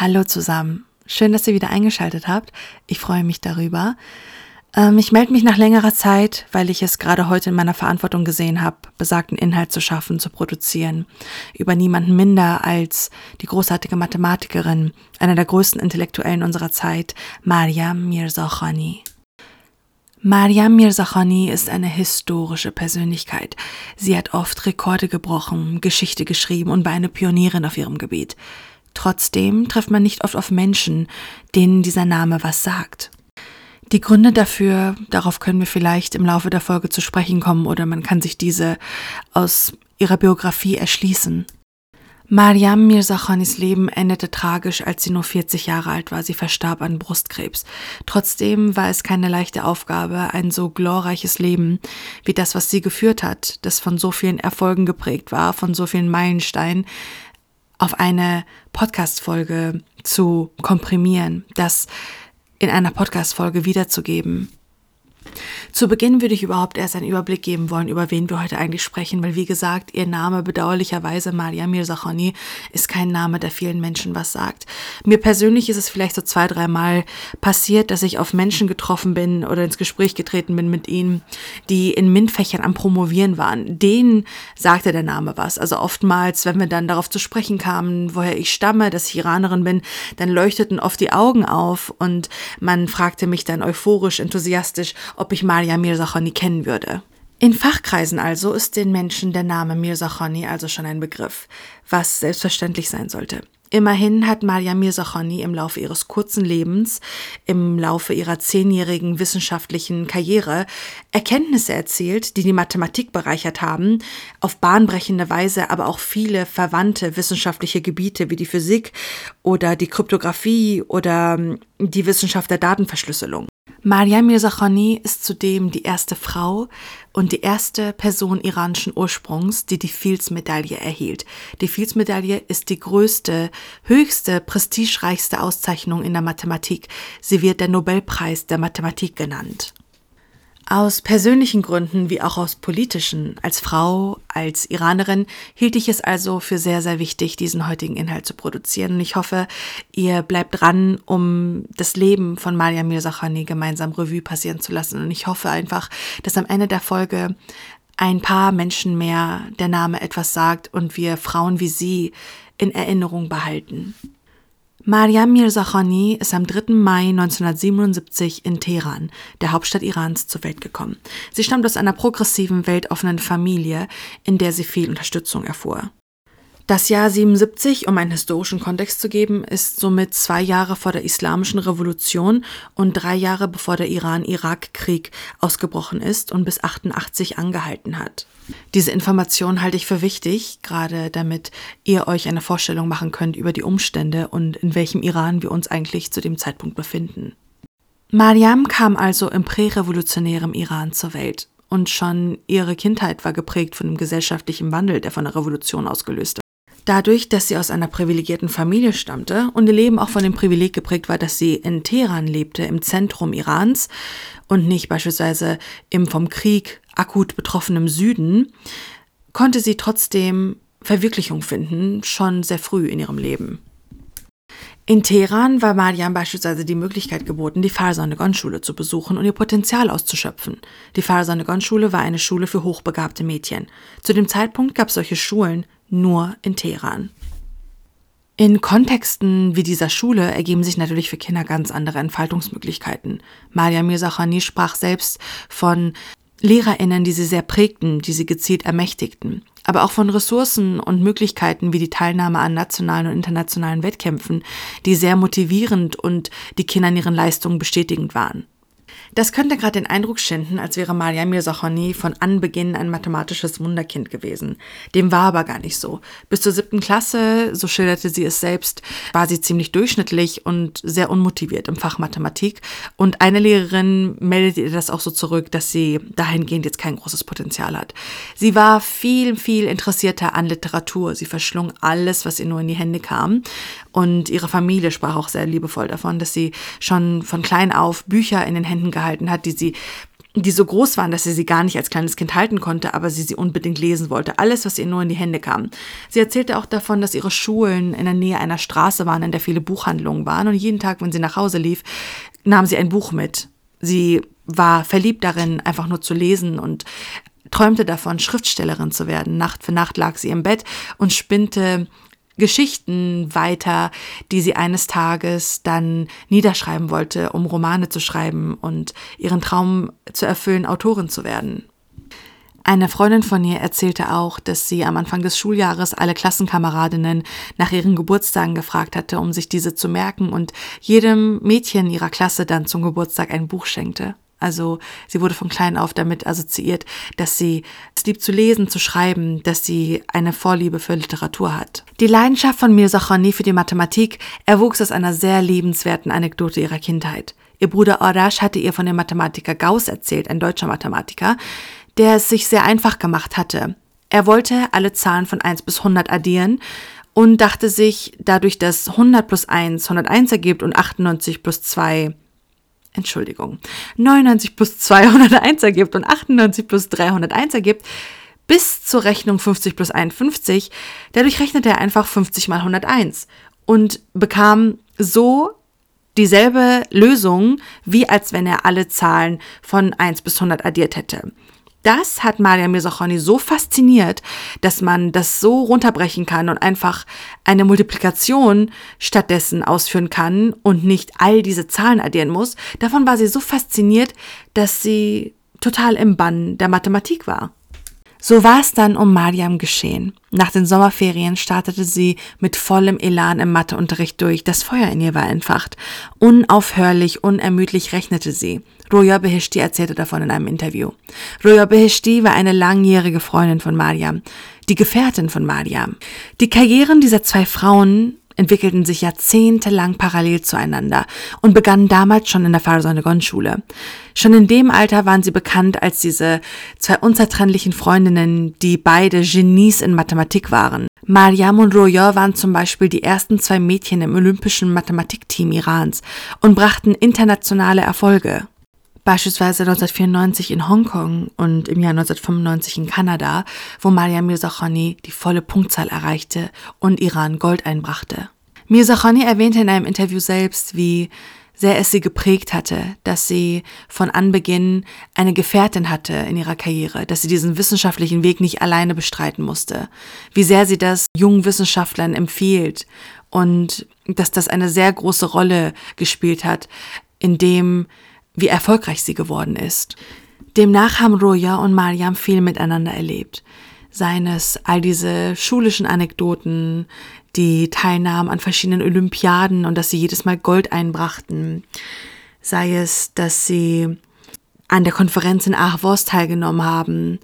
Hallo zusammen. Schön, dass ihr wieder eingeschaltet habt. Ich freue mich darüber. Ähm, ich melde mich nach längerer Zeit, weil ich es gerade heute in meiner Verantwortung gesehen habe, besagten Inhalt zu schaffen, zu produzieren. Über niemanden minder als die großartige Mathematikerin, einer der größten Intellektuellen unserer Zeit, Mariam Mirzakhani. Mariam Mirzakhani ist eine historische Persönlichkeit. Sie hat oft Rekorde gebrochen, Geschichte geschrieben und war eine Pionierin auf ihrem Gebiet. Trotzdem trifft man nicht oft auf Menschen, denen dieser Name was sagt. Die Gründe dafür, darauf können wir vielleicht im Laufe der Folge zu sprechen kommen oder man kann sich diese aus ihrer Biografie erschließen. Mariam Mirzakhanis Leben endete tragisch, als sie nur 40 Jahre alt war. Sie verstarb an Brustkrebs. Trotzdem war es keine leichte Aufgabe, ein so glorreiches Leben wie das, was sie geführt hat, das von so vielen Erfolgen geprägt war, von so vielen Meilensteinen, auf eine Podcast-Folge zu komprimieren, das in einer Podcast-Folge wiederzugeben. Zu Beginn würde ich überhaupt erst einen Überblick geben wollen, über wen wir heute eigentlich sprechen, weil wie gesagt, ihr Name bedauerlicherweise Maria Mirzakhani ist kein Name, der vielen Menschen was sagt. Mir persönlich ist es vielleicht so zwei, dreimal passiert, dass ich auf Menschen getroffen bin oder ins Gespräch getreten bin mit ihnen, die in MINT-Fächern am Promovieren waren. Denen sagte der Name was. Also oftmals, wenn wir dann darauf zu sprechen kamen, woher ich stamme, dass ich Iranerin bin, dann leuchteten oft die Augen auf und man fragte mich dann euphorisch, enthusiastisch, ob ich Maria Mirzakhani kennen würde. In Fachkreisen also ist den Menschen der Name Mirzakhani also schon ein Begriff, was selbstverständlich sein sollte. Immerhin hat Maria Mirzakhani im Laufe ihres kurzen Lebens, im Laufe ihrer zehnjährigen wissenschaftlichen Karriere Erkenntnisse erzielt, die die Mathematik bereichert haben, auf bahnbrechende Weise aber auch viele verwandte wissenschaftliche Gebiete wie die Physik oder die Kryptographie oder die Wissenschaft der Datenverschlüsselung. Maria Mirzakhani ist zudem die erste Frau und die erste Person iranischen Ursprungs, die die Fields-Medaille erhielt. Die Fields-Medaille ist die größte, höchste, prestigereichste Auszeichnung in der Mathematik. Sie wird der Nobelpreis der Mathematik genannt. Aus persönlichen Gründen wie auch aus politischen, als Frau, als Iranerin, hielt ich es also für sehr, sehr wichtig, diesen heutigen Inhalt zu produzieren. Und ich hoffe, ihr bleibt dran, um das Leben von Malia Mirzakhani gemeinsam Revue passieren zu lassen. Und ich hoffe einfach, dass am Ende der Folge ein paar Menschen mehr der Name etwas sagt und wir Frauen wie sie in Erinnerung behalten. Mariam Mirzakhani ist am 3. Mai 1977 in Teheran, der Hauptstadt Irans, zur Welt gekommen. Sie stammt aus einer progressiven, weltoffenen Familie, in der sie viel Unterstützung erfuhr. Das Jahr 77, um einen historischen Kontext zu geben, ist somit zwei Jahre vor der Islamischen Revolution und drei Jahre bevor der Iran-Irak-Krieg ausgebrochen ist und bis 88 angehalten hat. Diese Information halte ich für wichtig, gerade damit ihr euch eine Vorstellung machen könnt über die Umstände und in welchem Iran wir uns eigentlich zu dem Zeitpunkt befinden. Mariam kam also im prärevolutionären Iran zur Welt und schon ihre Kindheit war geprägt von dem gesellschaftlichen Wandel, der von der Revolution ausgelöst. Dadurch, dass sie aus einer privilegierten Familie stammte und ihr Leben auch von dem Privileg geprägt war, dass sie in Teheran lebte, im Zentrum Irans und nicht beispielsweise im vom Krieg akut betroffenen Süden, konnte sie trotzdem Verwirklichung finden, schon sehr früh in ihrem Leben. In Teheran war Mariam beispielsweise die Möglichkeit geboten, die Farsanegon-Schule zu besuchen und ihr Potenzial auszuschöpfen. Die Farsanegon-Schule war eine Schule für hochbegabte Mädchen. Zu dem Zeitpunkt gab es solche Schulen nur in Teheran. In Kontexten wie dieser Schule ergeben sich natürlich für Kinder ganz andere Entfaltungsmöglichkeiten. Maria Mirzakhani sprach selbst von LehrerInnen, die sie sehr prägten, die sie gezielt ermächtigten, aber auch von Ressourcen und Möglichkeiten wie die Teilnahme an nationalen und internationalen Wettkämpfen, die sehr motivierend und die Kinder in ihren Leistungen bestätigend waren. Das könnte gerade den Eindruck schinden, als wäre Malia Mirzakhani von Anbeginn ein mathematisches Wunderkind gewesen. Dem war aber gar nicht so. Bis zur siebten Klasse, so schilderte sie es selbst, war sie ziemlich durchschnittlich und sehr unmotiviert im Fach Mathematik. Und eine Lehrerin meldete ihr das auch so zurück, dass sie dahingehend jetzt kein großes Potenzial hat. Sie war viel, viel interessierter an Literatur. Sie verschlung alles, was ihr nur in die Hände kam. Und ihre Familie sprach auch sehr liebevoll davon, dass sie schon von klein auf Bücher in den Händen gehalten hat, die sie die so groß waren, dass sie sie gar nicht als kleines Kind halten konnte, aber sie sie unbedingt lesen wollte. Alles, was ihr nur in die Hände kam. Sie erzählte auch davon, dass ihre Schulen in der Nähe einer Straße waren, in der viele Buchhandlungen waren. Und jeden Tag, wenn sie nach Hause lief, nahm sie ein Buch mit. Sie war verliebt darin, einfach nur zu lesen und träumte davon, Schriftstellerin zu werden. Nacht für Nacht lag sie im Bett und spinnte Geschichten weiter, die sie eines Tages dann niederschreiben wollte, um Romane zu schreiben und ihren Traum zu erfüllen, Autorin zu werden. Eine Freundin von ihr erzählte auch, dass sie am Anfang des Schuljahres alle Klassenkameradinnen nach ihren Geburtstagen gefragt hatte, um sich diese zu merken und jedem Mädchen ihrer Klasse dann zum Geburtstag ein Buch schenkte. Also sie wurde von klein auf damit assoziiert, dass sie es liebt zu lesen, zu schreiben, dass sie eine Vorliebe für Literatur hat. Die Leidenschaft von Mirza Khani für die Mathematik erwuchs aus einer sehr liebenswerten Anekdote ihrer Kindheit. Ihr Bruder Orash hatte ihr von dem Mathematiker Gauss erzählt, ein deutscher Mathematiker, der es sich sehr einfach gemacht hatte. Er wollte alle Zahlen von 1 bis 100 addieren und dachte sich, dadurch, dass 100 plus 1 101 ergibt und 98 plus 2 Entschuldigung, 99 plus 201 ergibt und 98 plus 301 ergibt, bis zur Rechnung 50 plus 51. Dadurch rechnete er einfach 50 mal 101 und bekam so dieselbe Lösung, wie als wenn er alle Zahlen von 1 bis 100 addiert hätte. Das hat Maria Mirzakhani so fasziniert, dass man das so runterbrechen kann und einfach eine Multiplikation stattdessen ausführen kann und nicht all diese Zahlen addieren muss. Davon war sie so fasziniert, dass sie total im Bann der Mathematik war. So war es dann um Mariam geschehen. Nach den Sommerferien startete sie mit vollem Elan im Matheunterricht durch. Das Feuer in ihr war entfacht. Unaufhörlich, unermüdlich rechnete sie. Roya Beheshti erzählte davon in einem Interview. Roya Beheshti war eine langjährige Freundin von Mariam, die Gefährtin von Mariam. Die Karrieren dieser zwei Frauen entwickelten sich jahrzehntelang parallel zueinander und begannen damals schon in der Farsonegon-Schule. Schon in dem Alter waren sie bekannt als diese zwei unzertrennlichen Freundinnen, die beide Genies in Mathematik waren. Mariam und Roya waren zum Beispiel die ersten zwei Mädchen im olympischen Mathematikteam Irans und brachten internationale Erfolge. Beispielsweise 1994 in Hongkong und im Jahr 1995 in Kanada, wo Maria Mirzakhani die volle Punktzahl erreichte und Iran Gold einbrachte. Mirzakhani erwähnte in einem Interview selbst, wie sehr es sie geprägt hatte, dass sie von Anbeginn eine Gefährtin hatte in ihrer Karriere, dass sie diesen wissenschaftlichen Weg nicht alleine bestreiten musste, wie sehr sie das jungen Wissenschaftlern empfiehlt und dass das eine sehr große Rolle gespielt hat, indem wie erfolgreich sie geworden ist. Demnach haben Roya und Mariam viel miteinander erlebt. Seien es all diese schulischen Anekdoten, die Teilnahmen an verschiedenen Olympiaden und dass sie jedes Mal Gold einbrachten. Sei es, dass sie an der Konferenz in Ahvos teilgenommen haben,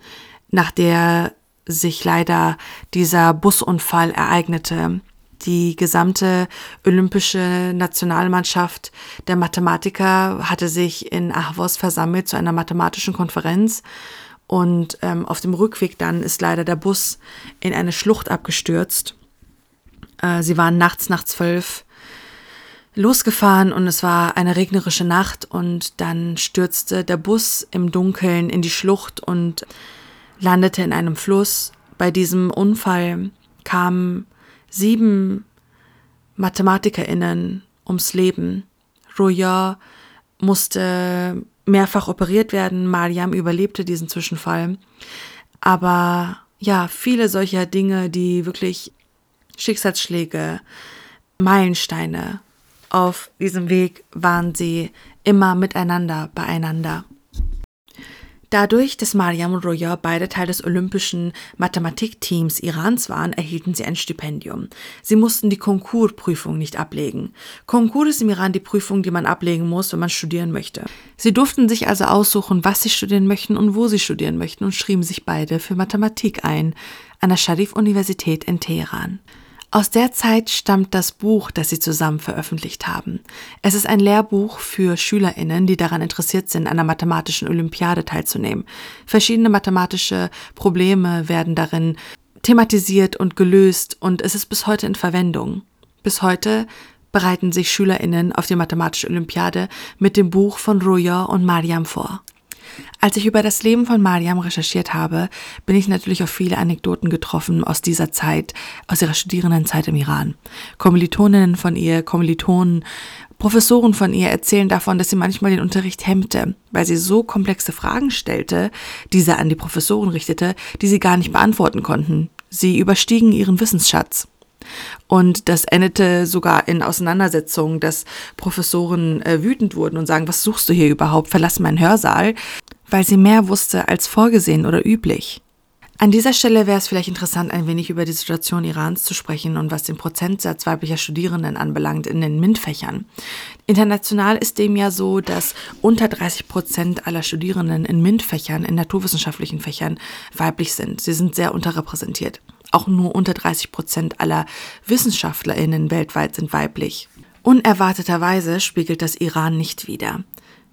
nach der sich leider dieser Busunfall ereignete die gesamte olympische Nationalmannschaft der Mathematiker hatte sich in Ahvos versammelt zu einer mathematischen Konferenz. Und ähm, auf dem Rückweg dann ist leider der Bus in eine Schlucht abgestürzt. Äh, sie waren nachts nach zwölf losgefahren und es war eine regnerische Nacht und dann stürzte der Bus im Dunkeln in die Schlucht und landete in einem Fluss. Bei diesem Unfall kamen sieben MathematikerInnen ums Leben. Roya musste mehrfach operiert werden. Mariam überlebte diesen Zwischenfall. Aber ja, viele solcher Dinge, die wirklich Schicksalsschläge, Meilensteine auf diesem Weg waren sie immer miteinander beieinander. Dadurch, dass Mariam und Roya beide Teil des olympischen Mathematikteams Irans waren, erhielten sie ein Stipendium. Sie mussten die Konkursprüfung nicht ablegen. Konkurs ist im Iran die Prüfung, die man ablegen muss, wenn man studieren möchte. Sie durften sich also aussuchen, was sie studieren möchten und wo sie studieren möchten und schrieben sich beide für Mathematik ein an der Sharif-Universität in Teheran. Aus der Zeit stammt das Buch, das sie zusammen veröffentlicht haben. Es ist ein Lehrbuch für Schülerinnen, die daran interessiert sind, an der mathematischen Olympiade teilzunehmen. Verschiedene mathematische Probleme werden darin thematisiert und gelöst und es ist bis heute in Verwendung. Bis heute bereiten sich Schülerinnen auf die mathematische Olympiade mit dem Buch von Roya und Mariam vor. Als ich über das Leben von Mariam recherchiert habe, bin ich natürlich auf viele Anekdoten getroffen aus dieser Zeit, aus ihrer Studierendenzeit im Iran. Kommilitoninnen von ihr, Kommilitonen, Professoren von ihr erzählen davon, dass sie manchmal den Unterricht hemmte, weil sie so komplexe Fragen stellte, diese an die Professoren richtete, die sie gar nicht beantworten konnten. Sie überstiegen ihren Wissensschatz. Und das endete sogar in Auseinandersetzungen, dass Professoren äh, wütend wurden und sagen, was suchst du hier überhaupt? Verlass meinen Hörsaal, weil sie mehr wusste als vorgesehen oder üblich. An dieser Stelle wäre es vielleicht interessant, ein wenig über die Situation Irans zu sprechen und was den Prozentsatz weiblicher Studierenden anbelangt in den MINT-Fächern. International ist dem ja so, dass unter 30 Prozent aller Studierenden in MINT-Fächern, in naturwissenschaftlichen Fächern, weiblich sind. Sie sind sehr unterrepräsentiert. Auch nur unter 30 Prozent aller WissenschaftlerInnen weltweit sind weiblich. Unerwarteterweise spiegelt das Iran nicht wider.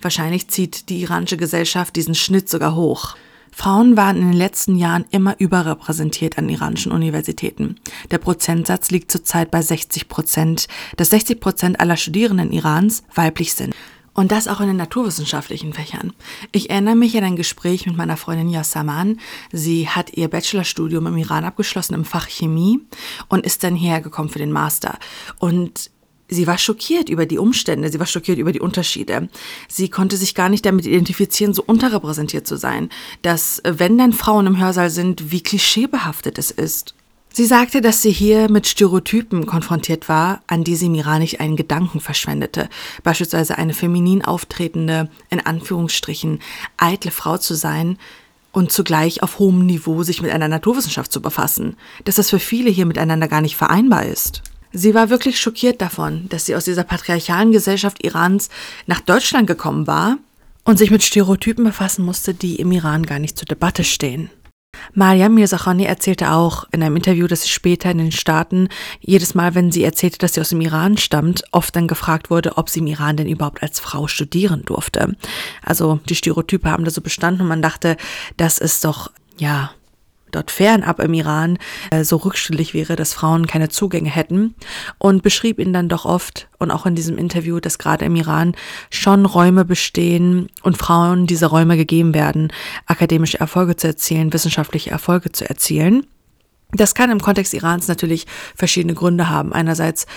Wahrscheinlich zieht die iranische Gesellschaft diesen Schnitt sogar hoch. Frauen waren in den letzten Jahren immer überrepräsentiert an iranischen Universitäten. Der Prozentsatz liegt zurzeit bei 60 Prozent, dass 60 Prozent aller Studierenden Irans weiblich sind. Und das auch in den naturwissenschaftlichen Fächern. Ich erinnere mich an ein Gespräch mit meiner Freundin Yassaman. Sie hat ihr Bachelorstudium im Iran abgeschlossen im Fach Chemie und ist dann hierher gekommen für den Master. Und Sie war schockiert über die Umstände, sie war schockiert über die Unterschiede. Sie konnte sich gar nicht damit identifizieren, so unterrepräsentiert zu sein, dass wenn dann Frauen im Hörsaal sind, wie klischeebehaftet es ist. Sie sagte, dass sie hier mit Stereotypen konfrontiert war, an die sie im Iran nicht einen Gedanken verschwendete. Beispielsweise eine feminin auftretende, in Anführungsstrichen, eitle Frau zu sein und zugleich auf hohem Niveau sich mit einer Naturwissenschaft zu befassen. Dass das für viele hier miteinander gar nicht vereinbar ist. Sie war wirklich schockiert davon, dass sie aus dieser patriarchalen Gesellschaft Irans nach Deutschland gekommen war und sich mit Stereotypen befassen musste, die im Iran gar nicht zur Debatte stehen. Mariam Mirzakhani erzählte auch in einem Interview, dass sie später in den Staaten jedes Mal, wenn sie erzählte, dass sie aus dem Iran stammt, oft dann gefragt wurde, ob sie im Iran denn überhaupt als Frau studieren durfte. Also die Stereotype haben da so bestanden und man dachte, das ist doch, ja, dort fernab im Iran äh, so rückständig wäre, dass Frauen keine Zugänge hätten und beschrieb ihn dann doch oft und auch in diesem Interview, dass gerade im Iran schon Räume bestehen und Frauen diese Räume gegeben werden, akademische Erfolge zu erzielen, wissenschaftliche Erfolge zu erzielen. Das kann im Kontext Irans natürlich verschiedene Gründe haben. Einerseits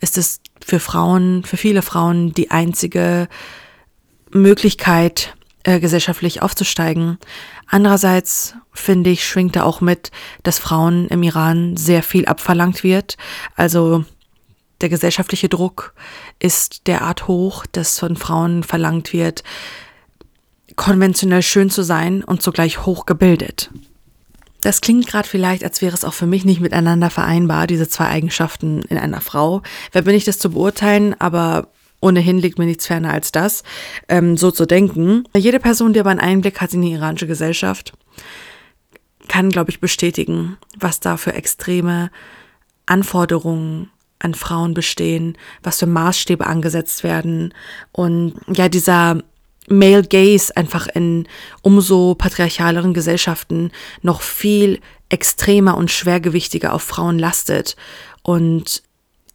ist es für Frauen, für viele Frauen die einzige Möglichkeit, äh, gesellschaftlich aufzusteigen. Andererseits finde ich, schwingt da auch mit, dass Frauen im Iran sehr viel abverlangt wird. Also der gesellschaftliche Druck ist derart hoch, dass von Frauen verlangt wird, konventionell schön zu sein und zugleich hochgebildet. Das klingt gerade vielleicht, als wäre es auch für mich nicht miteinander vereinbar, diese zwei Eigenschaften in einer Frau. Wer bin ich das zu beurteilen? Aber Ohnehin liegt mir nichts ferner als das, ähm, so zu denken. Jede Person, die aber einen Einblick hat in die iranische Gesellschaft, kann, glaube ich, bestätigen, was da für extreme Anforderungen an Frauen bestehen, was für Maßstäbe angesetzt werden und ja, dieser Male Gaze einfach in umso patriarchaleren Gesellschaften noch viel extremer und schwergewichtiger auf Frauen lastet und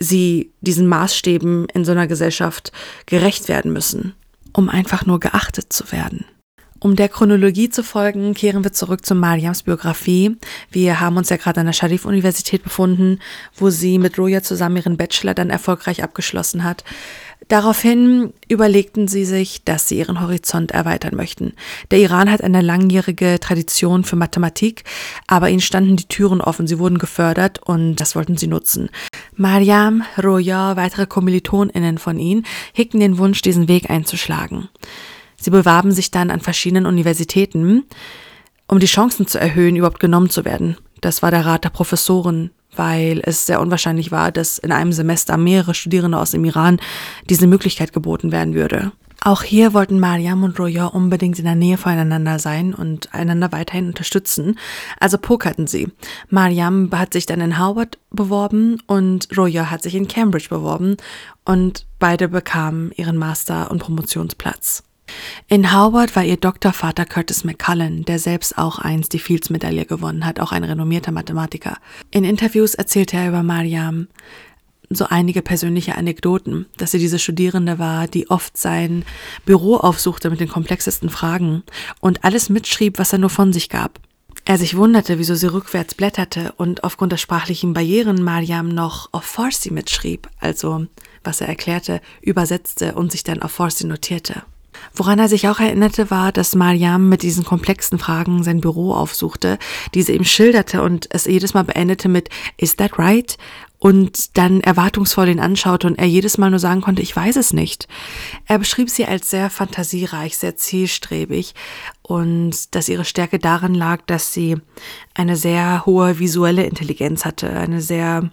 sie diesen Maßstäben in so einer Gesellschaft gerecht werden müssen, um einfach nur geachtet zu werden. Um der Chronologie zu folgen, kehren wir zurück zu Mariams Biografie. Wir haben uns ja gerade an der Sharif-Universität befunden, wo sie mit Roya zusammen ihren Bachelor dann erfolgreich abgeschlossen hat. Daraufhin überlegten sie sich, dass sie ihren Horizont erweitern möchten. Der Iran hat eine langjährige Tradition für Mathematik, aber ihnen standen die Türen offen, sie wurden gefördert und das wollten sie nutzen. Mariam, Roya, weitere KommilitonInnen von ihnen hegten den Wunsch, diesen Weg einzuschlagen. Sie bewarben sich dann an verschiedenen Universitäten, um die Chancen zu erhöhen, überhaupt genommen zu werden. Das war der Rat der Professoren, weil es sehr unwahrscheinlich war, dass in einem Semester mehrere Studierende aus dem Iran diese Möglichkeit geboten werden würde. Auch hier wollten Mariam und Roya unbedingt in der Nähe voneinander sein und einander weiterhin unterstützen, also pokerten sie. Mariam hat sich dann in Howard beworben und Roya hat sich in Cambridge beworben und beide bekamen ihren Master- und Promotionsplatz. In Howard war ihr Doktorvater Curtis McCullen, der selbst auch einst die Fields-Medaille gewonnen hat, auch ein renommierter Mathematiker. In Interviews erzählte er über Mariam, so einige persönliche Anekdoten, dass sie diese Studierende war, die oft sein Büro aufsuchte mit den komplexesten Fragen und alles mitschrieb, was er nur von sich gab. Er sich wunderte, wieso sie rückwärts blätterte und aufgrund der sprachlichen Barrieren Mariam noch auf Farsi mitschrieb, also was er erklärte, übersetzte und sich dann auf Farsi notierte. Woran er sich auch erinnerte, war, dass Mariam mit diesen komplexen Fragen sein Büro aufsuchte, diese ihm schilderte und es jedes Mal beendete mit Is that right? und dann erwartungsvoll ihn anschaute und er jedes Mal nur sagen konnte, ich weiß es nicht. Er beschrieb sie als sehr fantasiereich, sehr zielstrebig und dass ihre Stärke darin lag, dass sie eine sehr hohe visuelle Intelligenz hatte, eine sehr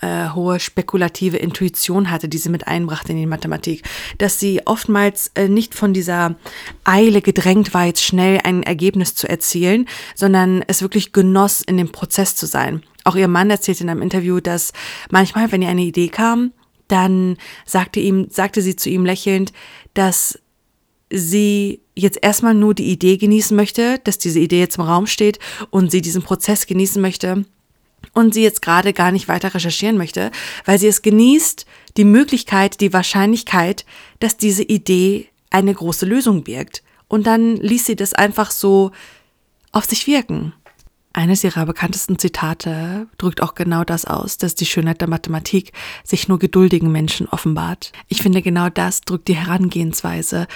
äh, hohe spekulative Intuition hatte, die sie mit einbrachte in die Mathematik, dass sie oftmals äh, nicht von dieser Eile gedrängt war, jetzt schnell ein Ergebnis zu erzielen, sondern es wirklich genoss, in dem Prozess zu sein. Auch ihr Mann erzählte in einem Interview, dass manchmal, wenn ihr eine Idee kam, dann sagte ihm, sagte sie zu ihm lächelnd, dass sie jetzt erstmal nur die Idee genießen möchte, dass diese Idee jetzt im Raum steht und sie diesen Prozess genießen möchte und sie jetzt gerade gar nicht weiter recherchieren möchte, weil sie es genießt, die Möglichkeit, die Wahrscheinlichkeit, dass diese Idee eine große Lösung birgt. Und dann ließ sie das einfach so auf sich wirken. Eines ihrer bekanntesten Zitate drückt auch genau das aus, dass die Schönheit der Mathematik sich nur geduldigen Menschen offenbart. Ich finde, genau das drückt die Herangehensweise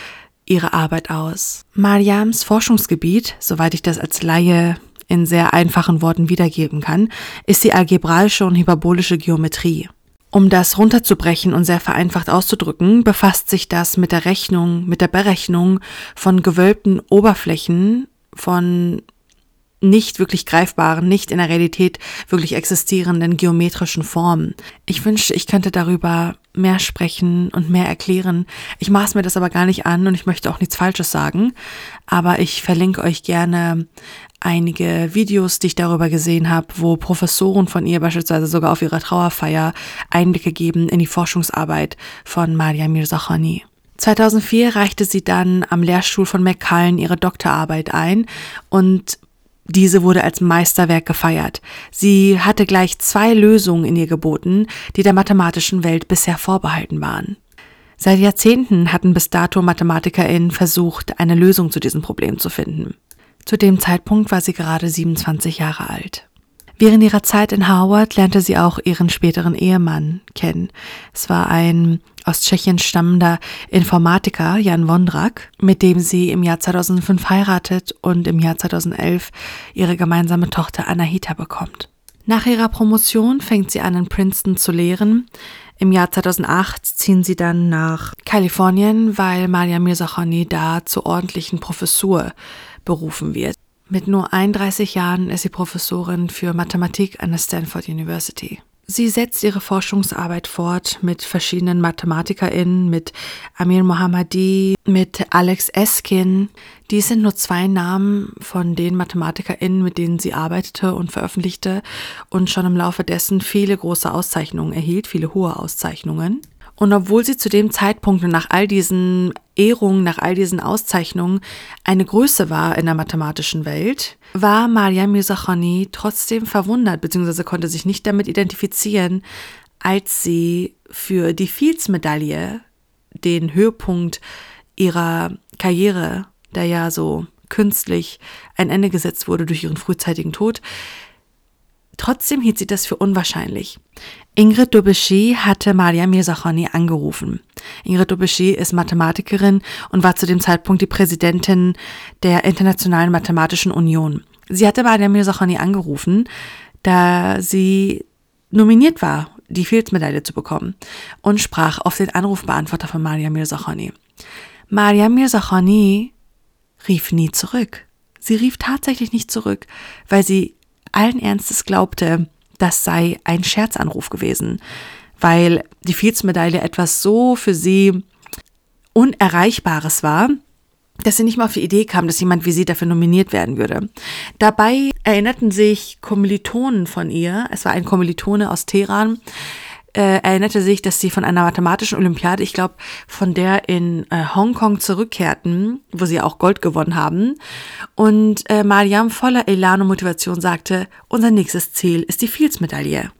ihrer Arbeit aus. Mariams Forschungsgebiet, soweit ich das als Laie in sehr einfachen Worten wiedergeben kann, ist die algebraische und hyperbolische Geometrie. Um das runterzubrechen und sehr vereinfacht auszudrücken, befasst sich das mit der Rechnung, mit der Berechnung von gewölbten Oberflächen von nicht wirklich greifbaren, nicht in der Realität wirklich existierenden geometrischen Formen. Ich wünschte, ich könnte darüber mehr sprechen und mehr erklären. Ich maß mir das aber gar nicht an und ich möchte auch nichts Falsches sagen. Aber ich verlinke euch gerne einige Videos, die ich darüber gesehen habe, wo Professoren von ihr beispielsweise sogar auf ihrer Trauerfeier Einblicke geben in die Forschungsarbeit von Maria Mirzakhani. 2004 reichte sie dann am Lehrstuhl von McCullen ihre Doktorarbeit ein und diese wurde als Meisterwerk gefeiert. Sie hatte gleich zwei Lösungen in ihr geboten, die der mathematischen Welt bisher vorbehalten waren. Seit Jahrzehnten hatten bis dato MathematikerInnen versucht, eine Lösung zu diesem Problem zu finden. Zu dem Zeitpunkt war sie gerade 27 Jahre alt. Während ihrer Zeit in Harvard lernte sie auch ihren späteren Ehemann kennen. Es war ein aus Tschechien stammender Informatiker, Jan Wondrak, mit dem sie im Jahr 2005 heiratet und im Jahr 2011 ihre gemeinsame Tochter Anahita bekommt. Nach ihrer Promotion fängt sie an, in Princeton zu lehren. Im Jahr 2008 ziehen sie dann nach Kalifornien, weil Maria Mirzakhani da zur ordentlichen Professur berufen wird. Mit nur 31 Jahren ist sie Professorin für Mathematik an der Stanford University. Sie setzt ihre Forschungsarbeit fort mit verschiedenen MathematikerInnen, mit Amir Mohammadi, mit Alex Eskin. Dies sind nur zwei Namen von den MathematikerInnen, mit denen sie arbeitete und veröffentlichte und schon im Laufe dessen viele große Auszeichnungen erhielt, viele hohe Auszeichnungen. Und obwohl sie zu dem Zeitpunkt nach all diesen Ehrungen, nach all diesen Auszeichnungen eine Größe war in der mathematischen Welt, war Maria Mirzakhani trotzdem verwundert bzw. konnte sich nicht damit identifizieren, als sie für die Fields-Medaille, den Höhepunkt ihrer Karriere, der ja so künstlich ein Ende gesetzt wurde durch ihren frühzeitigen Tod, Trotzdem hielt sie das für unwahrscheinlich. Ingrid Dobeschi hatte Maria Mirzakhani angerufen. Ingrid Dobeschi ist Mathematikerin und war zu dem Zeitpunkt die Präsidentin der Internationalen Mathematischen Union. Sie hatte Maria Mirzakhani angerufen, da sie nominiert war, die Fields-Medaille zu bekommen und sprach auf den Anrufbeantworter von Maria Mirzakhani. Maria Mirzakhani rief nie zurück. Sie rief tatsächlich nicht zurück, weil sie allen Ernstes glaubte, das sei ein Scherzanruf gewesen, weil die Fields-Medaille etwas so für sie Unerreichbares war, dass sie nicht mal auf die Idee kam, dass jemand wie sie dafür nominiert werden würde. Dabei erinnerten sich Kommilitonen von ihr, es war ein Kommilitone aus Teheran, äh, erinnerte sich, dass sie von einer mathematischen Olympiade, ich glaube, von der in äh, Hongkong zurückkehrten, wo sie auch Gold gewonnen haben. Und äh, Mariam voller Elan und Motivation sagte, unser nächstes Ziel ist die Fields-Medaille.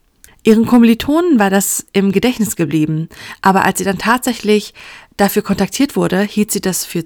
Ihren Kommilitonen war das im Gedächtnis geblieben, aber als sie dann tatsächlich dafür kontaktiert wurde, hielt sie das für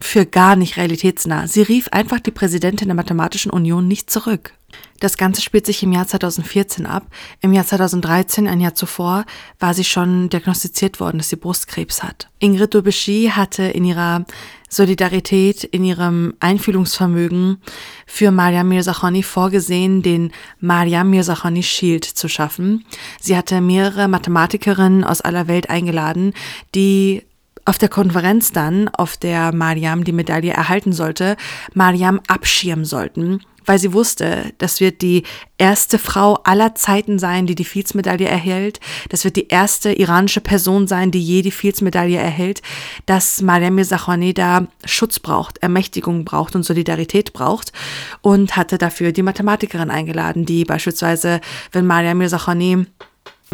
für gar nicht realitätsnah. Sie rief einfach die Präsidentin der Mathematischen Union nicht zurück. Das Ganze spielt sich im Jahr 2014 ab. Im Jahr 2013, ein Jahr zuvor, war sie schon diagnostiziert worden, dass sie Brustkrebs hat. Ingrid Dubeschy hatte in ihrer Solidarität, in ihrem Einfühlungsvermögen für Mariam Mirzachani vorgesehen, den Mariam Mirzachani Shield zu schaffen. Sie hatte mehrere Mathematikerinnen aus aller Welt eingeladen, die auf der Konferenz dann, auf der Mariam die Medaille erhalten sollte, Mariam abschirmen sollten weil sie wusste, das wird die erste Frau aller Zeiten sein, die die Fields-Medaille erhält. Das wird die erste iranische Person sein, die je die Fields-Medaille erhält, dass Mariam Mirzakhani da Schutz braucht, Ermächtigung braucht und Solidarität braucht und hatte dafür die Mathematikerin eingeladen, die beispielsweise, wenn Mariam Mirzakhani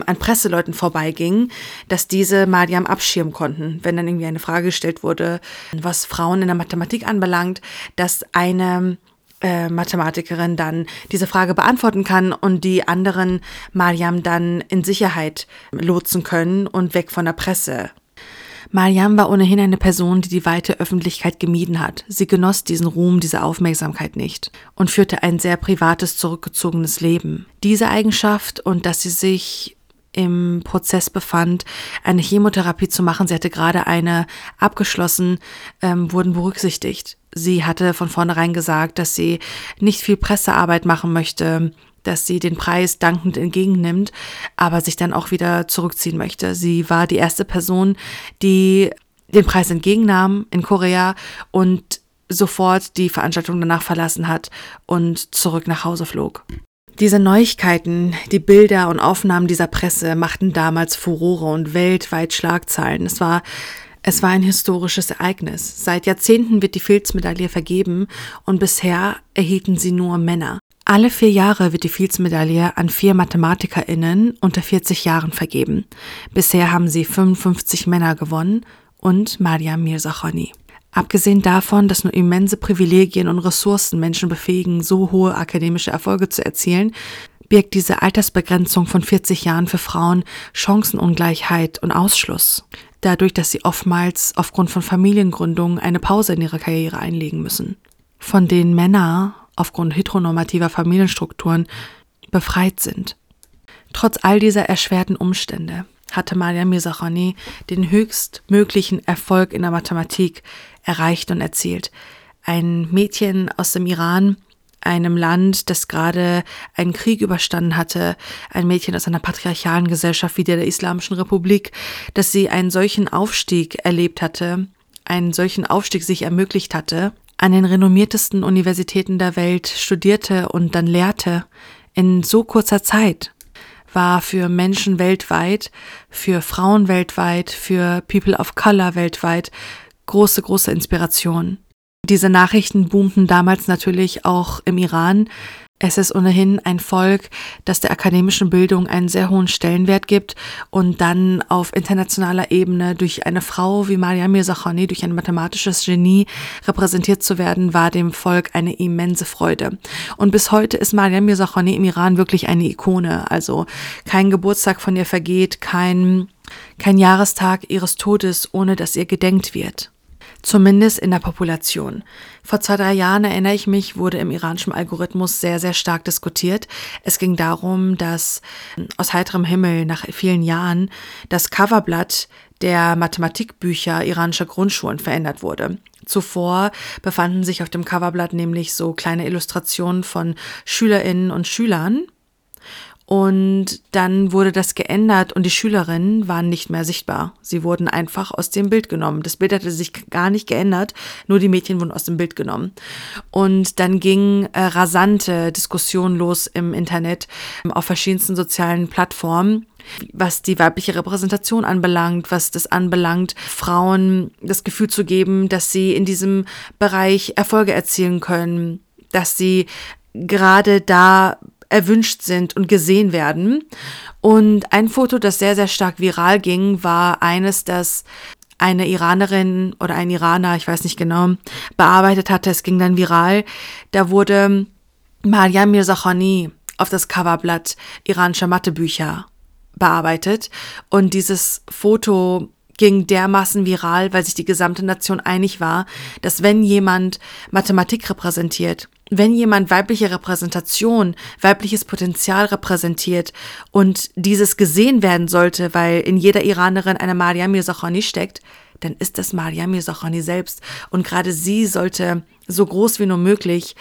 an Presseleuten vorbeiging, dass diese Mariam abschirmen konnten, wenn dann irgendwie eine Frage gestellt wurde, was Frauen in der Mathematik anbelangt, dass eine äh, Mathematikerin dann diese Frage beantworten kann und die anderen Mariam dann in Sicherheit lotsen können und weg von der Presse. Mariam war ohnehin eine Person, die die weite Öffentlichkeit gemieden hat. Sie genoss diesen Ruhm, diese Aufmerksamkeit nicht und führte ein sehr privates, zurückgezogenes Leben. Diese Eigenschaft und dass sie sich im Prozess befand, eine Chemotherapie zu machen. Sie hatte gerade eine abgeschlossen, ähm, wurden berücksichtigt. Sie hatte von vornherein gesagt, dass sie nicht viel Pressearbeit machen möchte, dass sie den Preis dankend entgegennimmt, aber sich dann auch wieder zurückziehen möchte. Sie war die erste Person, die den Preis entgegennahm in Korea und sofort die Veranstaltung danach verlassen hat und zurück nach Hause flog. Diese Neuigkeiten, die Bilder und Aufnahmen dieser Presse machten damals Furore und weltweit Schlagzeilen. Es war es war ein historisches Ereignis. Seit Jahrzehnten wird die Fields-Medaille vergeben und bisher erhielten sie nur Männer. Alle vier Jahre wird die Fields-Medaille an vier MathematikerInnen unter 40 Jahren vergeben. Bisher haben sie 55 Männer gewonnen und Mariam Mirzakhani. Abgesehen davon, dass nur immense Privilegien und Ressourcen Menschen befähigen, so hohe akademische Erfolge zu erzielen, birgt diese Altersbegrenzung von 40 Jahren für Frauen Chancenungleichheit und Ausschluss dadurch, dass sie oftmals aufgrund von Familiengründungen eine Pause in ihrer Karriere einlegen müssen, von denen Männer aufgrund heteronormativer Familienstrukturen befreit sind. Trotz all dieser erschwerten Umstände hatte Maria Mirzakhani den höchstmöglichen Erfolg in der Mathematik erreicht und erzielt. Ein Mädchen aus dem Iran einem Land, das gerade einen Krieg überstanden hatte, ein Mädchen aus einer patriarchalen Gesellschaft wie der, der Islamischen Republik, dass sie einen solchen Aufstieg erlebt hatte, einen solchen Aufstieg sich ermöglicht hatte, an den renommiertesten Universitäten der Welt studierte und dann lehrte, in so kurzer Zeit, war für Menschen weltweit, für Frauen weltweit, für People of Color weltweit große, große Inspiration. Diese Nachrichten boomten damals natürlich auch im Iran. Es ist ohnehin ein Volk, das der akademischen Bildung einen sehr hohen Stellenwert gibt und dann auf internationaler Ebene durch eine Frau wie Maria Mirzakhani, durch ein mathematisches Genie repräsentiert zu werden, war dem Volk eine immense Freude. Und bis heute ist Maria Mirzakhani im Iran wirklich eine Ikone. Also kein Geburtstag von ihr vergeht, kein, kein Jahrestag ihres Todes, ohne dass ihr gedenkt wird zumindest in der Population. Vor zwei, drei Jahren erinnere ich mich, wurde im iranischen Algorithmus sehr, sehr stark diskutiert. Es ging darum, dass aus heiterem Himmel nach vielen Jahren das Coverblatt der Mathematikbücher iranischer Grundschulen verändert wurde. Zuvor befanden sich auf dem Coverblatt nämlich so kleine Illustrationen von Schülerinnen und Schülern und dann wurde das geändert und die Schülerinnen waren nicht mehr sichtbar. Sie wurden einfach aus dem Bild genommen. Das Bild hatte sich gar nicht geändert, nur die Mädchen wurden aus dem Bild genommen. Und dann ging äh, rasante Diskussion los im Internet ähm, auf verschiedensten sozialen Plattformen was die weibliche Repräsentation anbelangt, was das anbelangt, Frauen das Gefühl zu geben, dass sie in diesem Bereich Erfolge erzielen können, dass sie gerade da erwünscht sind und gesehen werden. Und ein Foto, das sehr, sehr stark viral ging, war eines, das eine Iranerin oder ein Iraner, ich weiß nicht genau, bearbeitet hatte. Es ging dann viral. Da wurde Maria Mirzakhani auf das Coverblatt iranischer Mathebücher bearbeitet. Und dieses Foto ging dermaßen viral, weil sich die gesamte Nation einig war, dass wenn jemand Mathematik repräsentiert, wenn jemand weibliche Repräsentation, weibliches Potenzial repräsentiert und dieses gesehen werden sollte, weil in jeder Iranerin eine Maria Mirzakhani steckt, dann ist das Maria Mirzakhani selbst. Und gerade sie sollte so groß wie nur möglich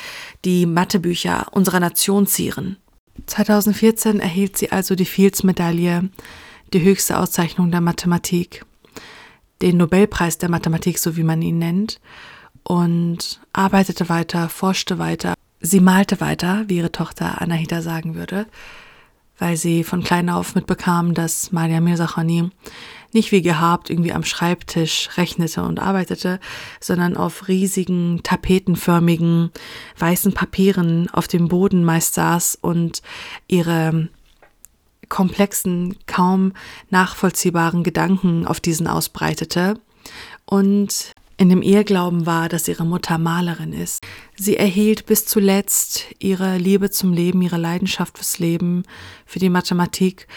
die Mathebücher unserer Nation zieren. 2014 erhielt sie also die Fields-Medaille, die höchste Auszeichnung der Mathematik, den Nobelpreis der Mathematik, so wie man ihn nennt, und arbeitete weiter, forschte weiter. Sie malte weiter, wie ihre Tochter Anahita sagen würde, weil sie von klein auf mitbekam, dass Maria Mirzakhani nicht wie gehabt irgendwie am Schreibtisch rechnete und arbeitete, sondern auf riesigen, tapetenförmigen, weißen Papieren auf dem Boden meist saß und ihre komplexen, kaum nachvollziehbaren Gedanken auf diesen ausbreitete und in dem Irrglauben war, dass ihre Mutter Malerin ist. Sie erhielt bis zuletzt ihre Liebe zum Leben, ihre Leidenschaft fürs Leben, für die Mathematik,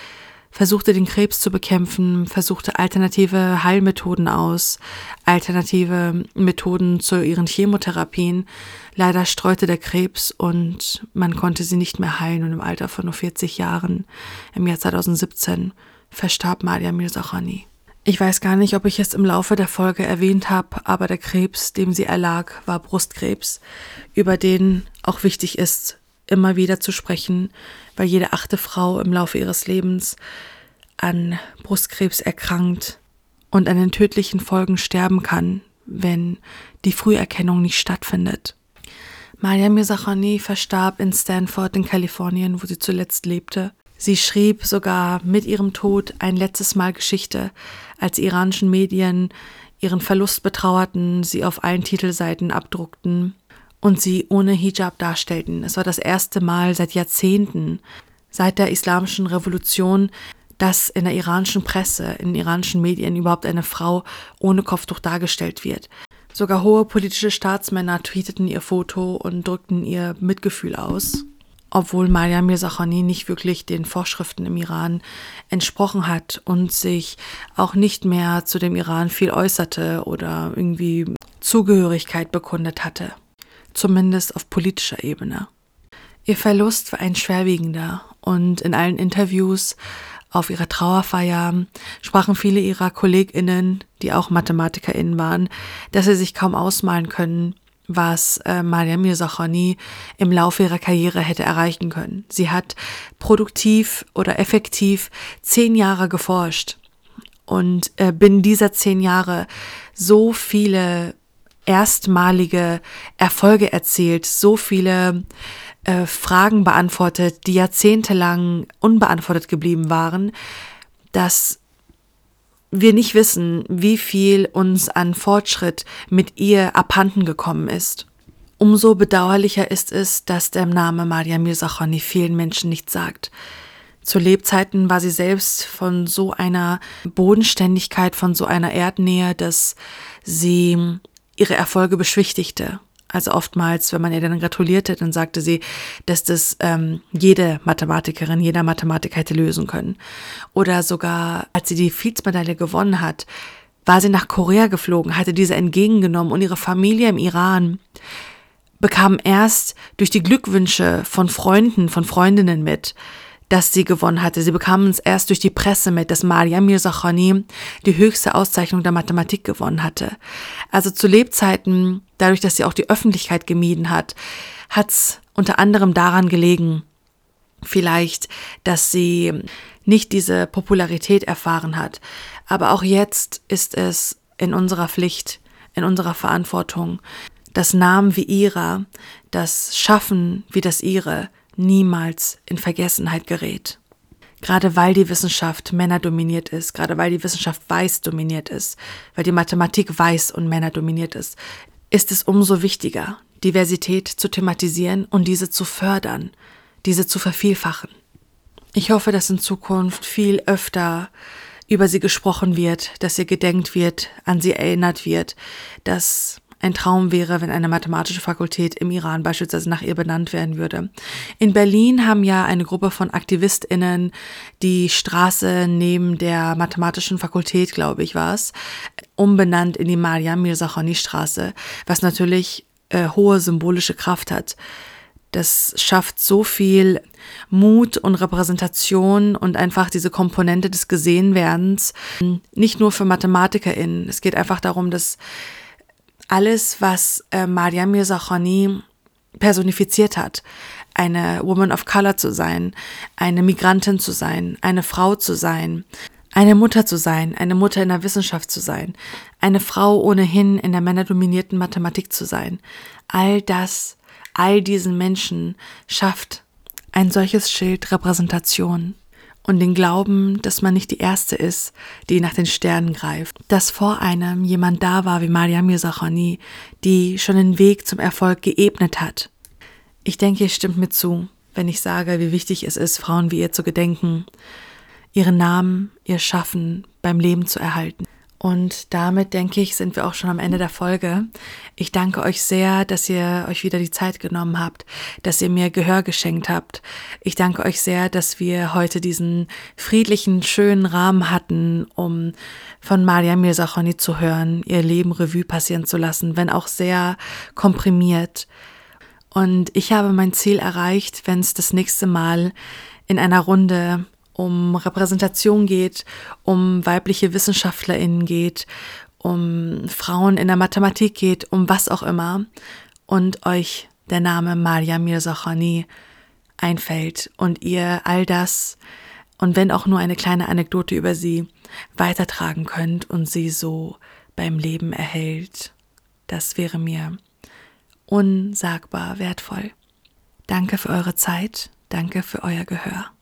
versuchte den Krebs zu bekämpfen, versuchte alternative Heilmethoden aus, alternative Methoden zu ihren Chemotherapien. Leider streute der Krebs und man konnte sie nicht mehr heilen und im Alter von nur 40 Jahren, im Jahr 2017, verstarb Maria Mirzakhani. Ich weiß gar nicht, ob ich es im Laufe der Folge erwähnt habe, aber der Krebs, dem sie erlag, war Brustkrebs, über den auch wichtig ist, immer wieder zu sprechen, weil jede achte Frau im Laufe ihres Lebens an Brustkrebs erkrankt und an den tödlichen Folgen sterben kann, wenn die Früherkennung nicht stattfindet. Maria Mirzakhani verstarb in Stanford in Kalifornien, wo sie zuletzt lebte. Sie schrieb sogar mit ihrem Tod ein letztes Mal Geschichte, als iranischen Medien ihren Verlust betrauerten, sie auf allen Titelseiten abdruckten und sie ohne Hijab darstellten. Es war das erste Mal seit Jahrzehnten, seit der islamischen Revolution, dass in der iranischen Presse, in iranischen Medien überhaupt eine Frau ohne Kopftuch dargestellt wird. Sogar hohe politische Staatsmänner tweeteten ihr Foto und drückten ihr Mitgefühl aus, obwohl Maria Mirzakhani nicht wirklich den Vorschriften im Iran entsprochen hat und sich auch nicht mehr zu dem Iran viel äußerte oder irgendwie Zugehörigkeit bekundet hatte zumindest auf politischer Ebene. Ihr Verlust war ein schwerwiegender und in allen Interviews auf ihrer Trauerfeier sprachen viele ihrer KollegInnen, die auch MathematikerInnen waren, dass sie sich kaum ausmalen können, was äh, Maria Mirzakhani im Laufe ihrer Karriere hätte erreichen können. Sie hat produktiv oder effektiv zehn Jahre geforscht und äh, binnen dieser zehn Jahre so viele erstmalige Erfolge erzielt, so viele äh, Fragen beantwortet, die jahrzehntelang unbeantwortet geblieben waren, dass wir nicht wissen, wie viel uns an Fortschritt mit ihr abhanden gekommen ist. Umso bedauerlicher ist es, dass der Name Maria Mirzakhani vielen Menschen nicht sagt. Zu Lebzeiten war sie selbst von so einer Bodenständigkeit, von so einer Erdnähe, dass sie ihre Erfolge beschwichtigte. Also oftmals, wenn man ihr dann gratulierte, dann sagte sie, dass das ähm, jede Mathematikerin, jeder Mathematiker hätte lösen können. Oder sogar, als sie die Fields-Medaille gewonnen hat, war sie nach Korea geflogen, hatte diese entgegengenommen und ihre Familie im Iran bekam erst durch die Glückwünsche von Freunden, von Freundinnen mit, dass sie gewonnen hatte. Sie bekamen es erst durch die Presse mit, dass Maria Mirzakhani die höchste Auszeichnung der Mathematik gewonnen hatte. Also zu Lebzeiten, dadurch, dass sie auch die Öffentlichkeit gemieden hat, hat es unter anderem daran gelegen, vielleicht, dass sie nicht diese Popularität erfahren hat. Aber auch jetzt ist es in unserer Pflicht, in unserer Verantwortung, dass Namen wie ihrer, das Schaffen wie das ihre niemals in Vergessenheit gerät. Gerade weil die Wissenschaft männerdominiert ist, gerade weil die Wissenschaft weiß dominiert ist, weil die Mathematik weiß und männerdominiert ist, ist es umso wichtiger, Diversität zu thematisieren und diese zu fördern, diese zu vervielfachen. Ich hoffe, dass in Zukunft viel öfter über sie gesprochen wird, dass ihr gedenkt wird, an sie erinnert wird, dass ein Traum wäre, wenn eine mathematische Fakultät im Iran beispielsweise nach ihr benannt werden würde. In Berlin haben ja eine Gruppe von AktivistInnen die Straße neben der mathematischen Fakultät, glaube ich, war es, umbenannt in die Maria Mirzakhani Straße, was natürlich äh, hohe symbolische Kraft hat. Das schafft so viel Mut und Repräsentation und einfach diese Komponente des Gesehenwerdens. Nicht nur für MathematikerInnen. Es geht einfach darum, dass alles, was äh, Mariam Mirzakhani personifiziert hat, eine Woman of Color zu sein, eine Migrantin zu sein, eine Frau zu sein, eine Mutter zu sein, eine Mutter in der Wissenschaft zu sein, eine Frau ohnehin in der männerdominierten Mathematik zu sein. All das, all diesen Menschen schafft ein solches Schild Repräsentation und den Glauben, dass man nicht die Erste ist, die nach den Sternen greift. Dass vor einem jemand da war wie Mariam Mirzakhani, die schon den Weg zum Erfolg geebnet hat. Ich denke, ihr stimmt mir zu, wenn ich sage, wie wichtig es ist, Frauen wie ihr zu gedenken, ihren Namen, ihr Schaffen beim Leben zu erhalten. Und damit denke ich, sind wir auch schon am Ende der Folge. Ich danke euch sehr, dass ihr euch wieder die Zeit genommen habt, dass ihr mir Gehör geschenkt habt. Ich danke euch sehr, dass wir heute diesen friedlichen, schönen Rahmen hatten, um von Maria Mirzakhani zu hören, ihr Leben Revue passieren zu lassen, wenn auch sehr komprimiert. Und ich habe mein Ziel erreicht, wenn es das nächste Mal in einer Runde um Repräsentation geht, um weibliche WissenschaftlerInnen geht, um Frauen in der Mathematik geht, um was auch immer und euch der Name Maria Mirzakhani einfällt und ihr all das und wenn auch nur eine kleine Anekdote über sie weitertragen könnt und sie so beim Leben erhält. Das wäre mir unsagbar wertvoll. Danke für eure Zeit, danke für euer Gehör.